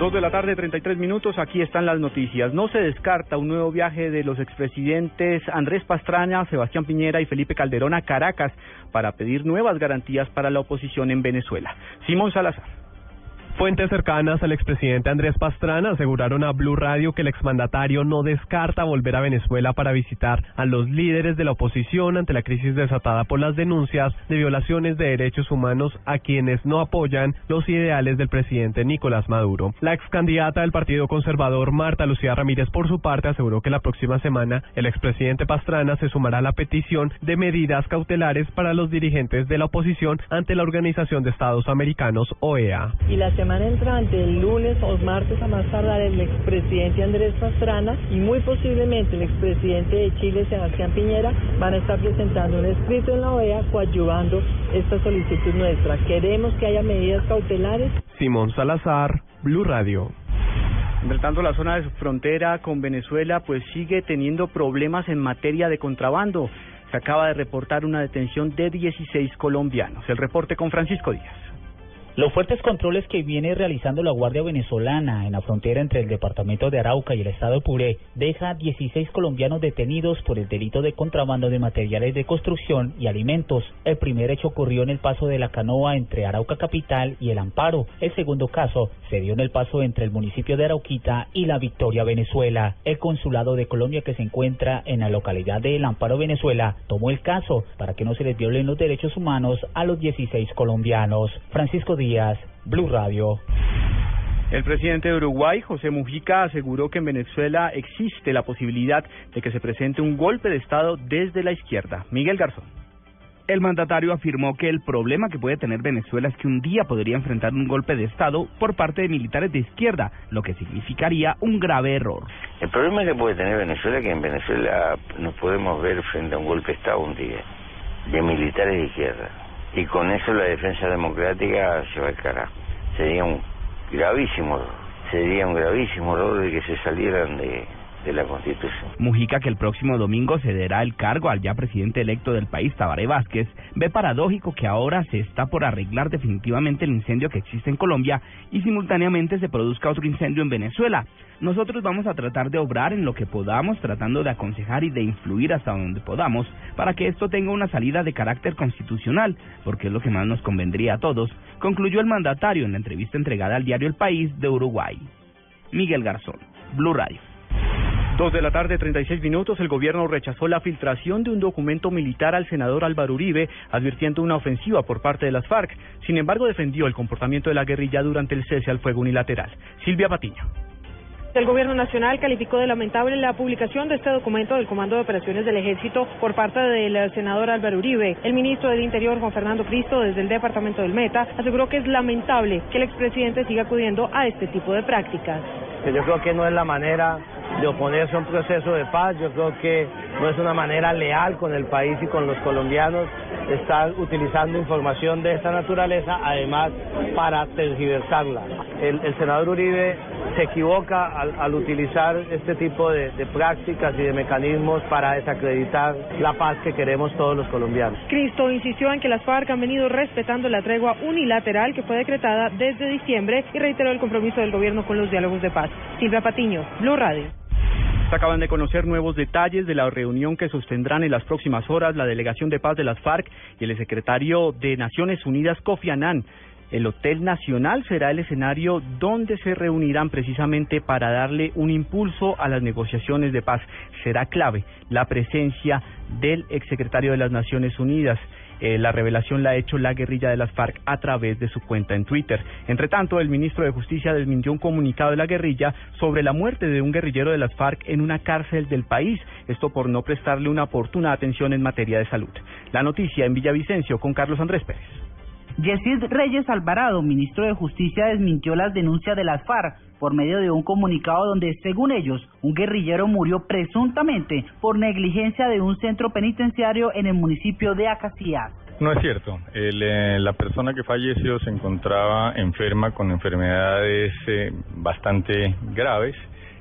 Dos de la tarde, 33 minutos. Aquí están las noticias. No se descarta un nuevo viaje de los expresidentes Andrés Pastrana, Sebastián Piñera y Felipe Calderón a Caracas para pedir nuevas garantías para la oposición en Venezuela. Simón Salazar. Fuentes cercanas al expresidente Andrés Pastrana aseguraron a Blue Radio que el exmandatario no descarta volver a Venezuela para visitar a los líderes de la oposición ante la crisis desatada por las denuncias de violaciones de derechos humanos a quienes no apoyan los ideales del presidente Nicolás Maduro. La ex candidata del Partido Conservador Marta Lucía Ramírez por su parte aseguró que la próxima semana el expresidente Pastrana se sumará a la petición de medidas cautelares para los dirigentes de la oposición ante la Organización de Estados Americanos OEA entrante, el lunes o martes a más tardar, el expresidente Andrés Pastrana y muy posiblemente el expresidente de Chile, Sebastián Piñera, van a estar presentando un escrito en la OEA coadyuvando esta solicitud nuestra. Queremos que haya medidas cautelares. Simón Salazar, Blue Radio. Entre tanto, la zona de su frontera con Venezuela pues sigue teniendo problemas en materia de contrabando. Se acaba de reportar una detención de 16 colombianos. El reporte con Francisco Díaz. Los fuertes controles que viene realizando la Guardia Venezolana en la frontera entre el departamento de Arauca y el estado de Puré deja 16 colombianos detenidos por el delito de contrabando de materiales de construcción y alimentos. El primer hecho ocurrió en el paso de la canoa entre Arauca Capital y El Amparo. El segundo caso se dio en el paso entre el municipio de Arauquita y la Victoria, Venezuela. El consulado de Colombia que se encuentra en la localidad de El Amparo, Venezuela, tomó el caso para que no se les violen los derechos humanos a los 16 colombianos. Francisco Díaz, Blue Radio. El presidente de Uruguay, José Mujica, aseguró que en Venezuela existe la posibilidad de que se presente un golpe de Estado desde la izquierda. Miguel Garzón. El mandatario afirmó que el problema que puede tener Venezuela es que un día podría enfrentar un golpe de Estado por parte de militares de izquierda, lo que significaría un grave error. El problema que puede tener Venezuela es que en Venezuela nos podemos ver frente a un golpe de Estado un día, de militares de izquierda y con eso la defensa democrática se va al carajo. Sería un gravísimo sería un gravísimo error de que se salieran de, de la Constitución. Mujica, que el próximo domingo cederá el cargo al ya presidente electo del país, Tabaré Vázquez, ve paradójico que ahora se está por arreglar definitivamente el incendio que existe en Colombia y simultáneamente se produzca otro incendio en Venezuela. Nosotros vamos a tratar de obrar en lo que podamos, tratando de aconsejar y de influir hasta donde podamos para que esto tenga una salida de carácter constitucional, porque es lo que más nos convendría a todos, concluyó el mandatario en la entrevista entregada al diario El País de Uruguay. Miguel Garzón, Blue Radio. Dos de la tarde, 36 minutos, el gobierno rechazó la filtración de un documento militar al senador Álvaro Uribe, advirtiendo una ofensiva por parte de las FARC. Sin embargo, defendió el comportamiento de la guerrilla durante el cese al fuego unilateral. Silvia Patiño. El Gobierno Nacional calificó de lamentable la publicación de este documento del Comando de Operaciones del Ejército por parte del senador Álvaro Uribe. El ministro del Interior, Juan Fernando Cristo, desde el Departamento del Meta, aseguró que es lamentable que el expresidente siga acudiendo a este tipo de prácticas. Yo creo que no es la manera de oponerse a un proceso de paz. Yo creo que no es una manera leal con el país y con los colombianos estar utilizando información de esta naturaleza, además para tergiversarla. El, senador Uribe se equivoca al, utilizar este tipo de, de, prácticas y de mecanismos para desacreditar la paz que queremos todos los colombianos. Cristo insistió en que las FARC han venido respetando la tregua unilateral que fue decretada desde diciembre y reiteró el compromiso del gobierno con los diálogos de paz. Silvia Patiño, Blue Radio. Se acaban de conocer nuevos detalles de la reunión que sostendrán en las próximas horas la Delegación de Paz de las FARC y el secretario de Naciones Unidas, Kofi Annan. El Hotel Nacional será el escenario donde se reunirán precisamente para darle un impulso a las negociaciones de paz. Será clave la presencia del exsecretario de las Naciones Unidas. Eh, la revelación la ha hecho la guerrilla de las FARC a través de su cuenta en Twitter. Entre tanto, el ministro de Justicia desmintió un comunicado de la guerrilla sobre la muerte de un guerrillero de las FARC en una cárcel del país, esto por no prestarle una oportuna atención en materia de salud. La noticia en Villavicencio con Carlos Andrés Pérez. Yesid Reyes Alvarado, ministro de Justicia, desmintió las denuncias de las FARC por medio de un comunicado donde, según ellos, un guerrillero murió presuntamente por negligencia de un centro penitenciario en el municipio de Acacías. No es cierto. El, eh, la persona que falleció se encontraba enferma con enfermedades eh, bastante graves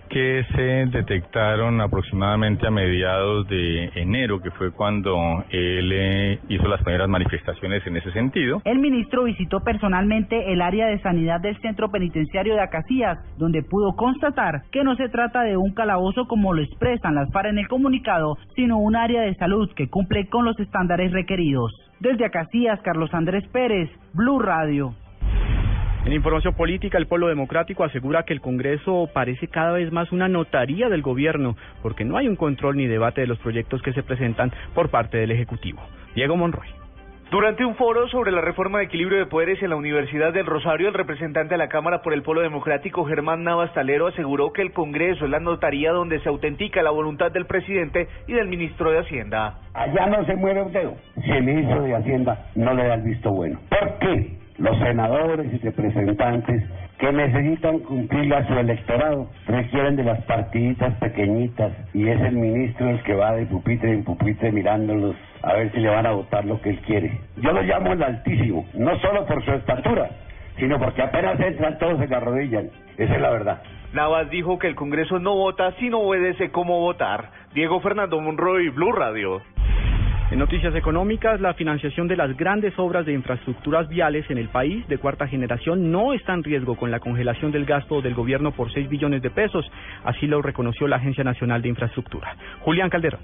que se detectaron aproximadamente a mediados de enero, que fue cuando él eh, hizo las primeras manifestaciones en ese sentido. El ministro visitó personalmente el área de sanidad del centro penitenciario de Acacías, donde pudo constatar que no se trata de un calabozo como lo expresan las FARC en el comunicado, sino un área de salud que cumple con los estándares requeridos. Desde Acacías, Carlos Andrés Pérez, Blue Radio. En información política, el Pueblo Democrático asegura que el Congreso parece cada vez más una notaría del gobierno, porque no hay un control ni debate de los proyectos que se presentan por parte del Ejecutivo. Diego Monroy. Durante un foro sobre la reforma de equilibrio de poderes en la Universidad del Rosario, el representante de la Cámara por el Pueblo Democrático, Germán Navas Talero, aseguró que el Congreso es la notaría donde se autentica la voluntad del presidente y del ministro de Hacienda. Allá no se muere un dedo si el ministro de Hacienda no le da el visto bueno. ¿Por qué? Los senadores y representantes que necesitan cumplir a su electorado requieren de las partiditas pequeñitas y es el ministro el que va de pupitre en pupitre mirándolos a ver si le van a votar lo que él quiere. Yo lo llamo el altísimo, no solo por su estatura, sino porque apenas entran todos se arrodillan. Esa es la verdad. Navas dijo que el Congreso no vota si no obedece cómo votar. Diego Fernando Monroy, Blue Radio. En noticias económicas, la financiación de las grandes obras de infraestructuras viales en el país de cuarta generación no está en riesgo con la congelación del gasto del gobierno por 6 billones de pesos, así lo reconoció la Agencia Nacional de Infraestructura. Julián Calderón.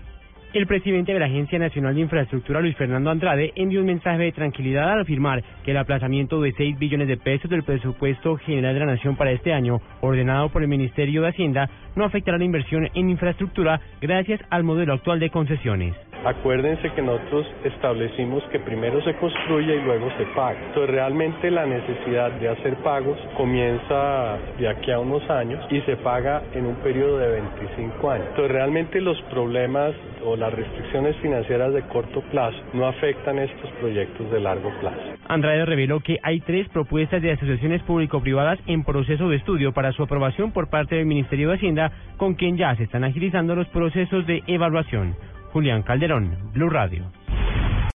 El presidente de la Agencia Nacional de Infraestructura, Luis Fernando Andrade, envió un mensaje de tranquilidad al afirmar que el aplazamiento de 6 billones de pesos del presupuesto general de la Nación para este año, ordenado por el Ministerio de Hacienda, no afectará la inversión en infraestructura gracias al modelo actual de concesiones. Acuérdense que nosotros establecimos que primero se construye y luego se paga. Entonces realmente la necesidad de hacer pagos comienza de aquí a unos años y se paga en un periodo de 25 años. Entonces realmente los problemas o las restricciones financieras de corto plazo no afectan estos proyectos de largo plazo. Andrade reveló que hay tres propuestas de asociaciones público-privadas en proceso de estudio para su aprobación por parte del Ministerio de Hacienda, con quien ya se están agilizando los procesos de evaluación. Julián Calderón, Blue Radio.